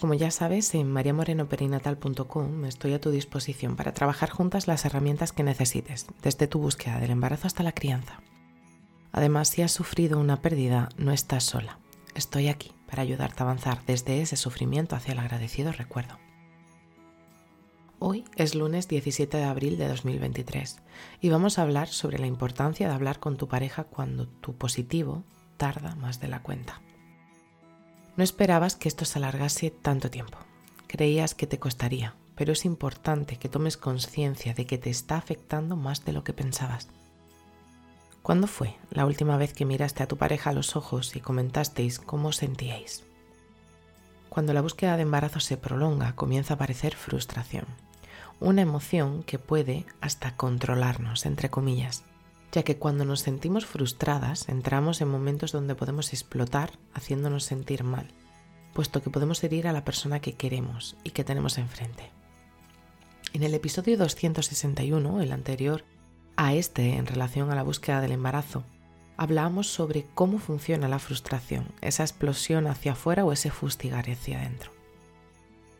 Como ya sabes, en mariamorenoperinatal.com estoy a tu disposición para trabajar juntas las herramientas que necesites, desde tu búsqueda del embarazo hasta la crianza. Además, si has sufrido una pérdida, no estás sola. Estoy aquí para ayudarte a avanzar desde ese sufrimiento hacia el agradecido recuerdo. Hoy es lunes 17 de abril de 2023 y vamos a hablar sobre la importancia de hablar con tu pareja cuando tu positivo tarda más de la cuenta. No esperabas que esto se alargase tanto tiempo. Creías que te costaría, pero es importante que tomes conciencia de que te está afectando más de lo que pensabas. ¿Cuándo fue la última vez que miraste a tu pareja a los ojos y comentasteis cómo sentíais? Cuando la búsqueda de embarazo se prolonga, comienza a aparecer frustración, una emoción que puede hasta controlarnos, entre comillas ya que cuando nos sentimos frustradas entramos en momentos donde podemos explotar haciéndonos sentir mal, puesto que podemos herir a la persona que queremos y que tenemos enfrente. En el episodio 261, el anterior a este en relación a la búsqueda del embarazo, hablábamos sobre cómo funciona la frustración, esa explosión hacia afuera o ese fustigar hacia adentro.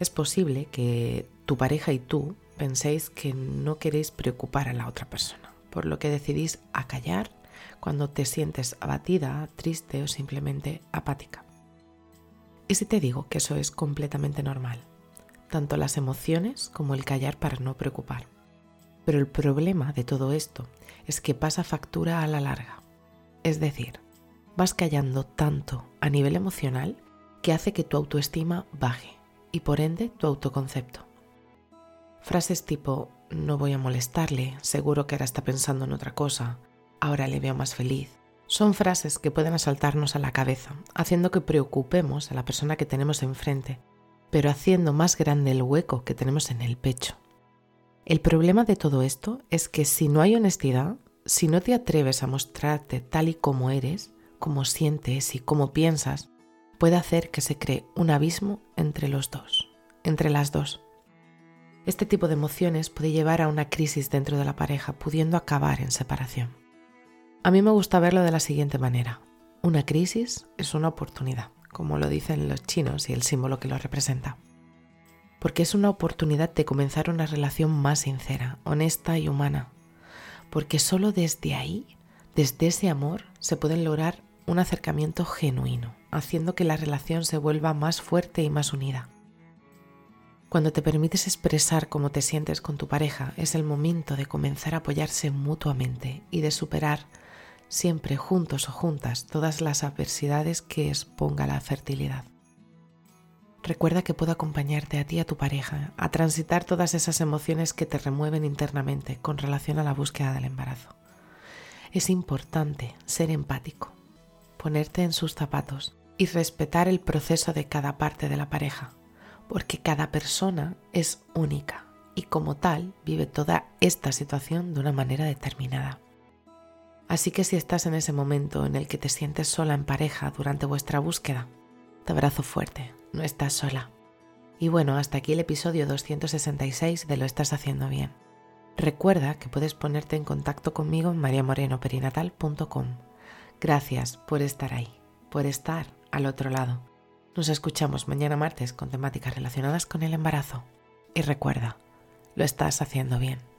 Es posible que tu pareja y tú penséis que no queréis preocupar a la otra persona por lo que decidís acallar cuando te sientes abatida, triste o simplemente apática. ¿Y si te digo que eso es completamente normal? Tanto las emociones como el callar para no preocupar. Pero el problema de todo esto es que pasa factura a la larga. Es decir, vas callando tanto a nivel emocional que hace que tu autoestima baje y por ende tu autoconcepto. Frases tipo no voy a molestarle, seguro que ahora está pensando en otra cosa, ahora le veo más feliz. Son frases que pueden asaltarnos a la cabeza, haciendo que preocupemos a la persona que tenemos enfrente, pero haciendo más grande el hueco que tenemos en el pecho. El problema de todo esto es que si no hay honestidad, si no te atreves a mostrarte tal y como eres, como sientes y como piensas, puede hacer que se cree un abismo entre los dos, entre las dos. Este tipo de emociones puede llevar a una crisis dentro de la pareja, pudiendo acabar en separación. A mí me gusta verlo de la siguiente manera. Una crisis es una oportunidad, como lo dicen los chinos y el símbolo que lo representa. Porque es una oportunidad de comenzar una relación más sincera, honesta y humana. Porque solo desde ahí, desde ese amor, se puede lograr un acercamiento genuino, haciendo que la relación se vuelva más fuerte y más unida. Cuando te permites expresar cómo te sientes con tu pareja, es el momento de comenzar a apoyarse mutuamente y de superar siempre juntos o juntas todas las adversidades que exponga la fertilidad. Recuerda que puedo acompañarte a ti y a tu pareja a transitar todas esas emociones que te remueven internamente con relación a la búsqueda del embarazo. Es importante ser empático, ponerte en sus zapatos y respetar el proceso de cada parte de la pareja, porque cada persona es única y como tal vive toda esta situación de una manera determinada. Así que si estás en ese momento en el que te sientes sola en pareja durante vuestra búsqueda, te abrazo fuerte, no estás sola. Y bueno, hasta aquí el episodio 266 de Lo estás haciendo bien. Recuerda que puedes ponerte en contacto conmigo en mariamorenoperinatal.com. Gracias por estar ahí, por estar al otro lado nos escuchamos mañana martes con temáticas relacionadas con el embarazo. Y recuerda, lo estás haciendo bien.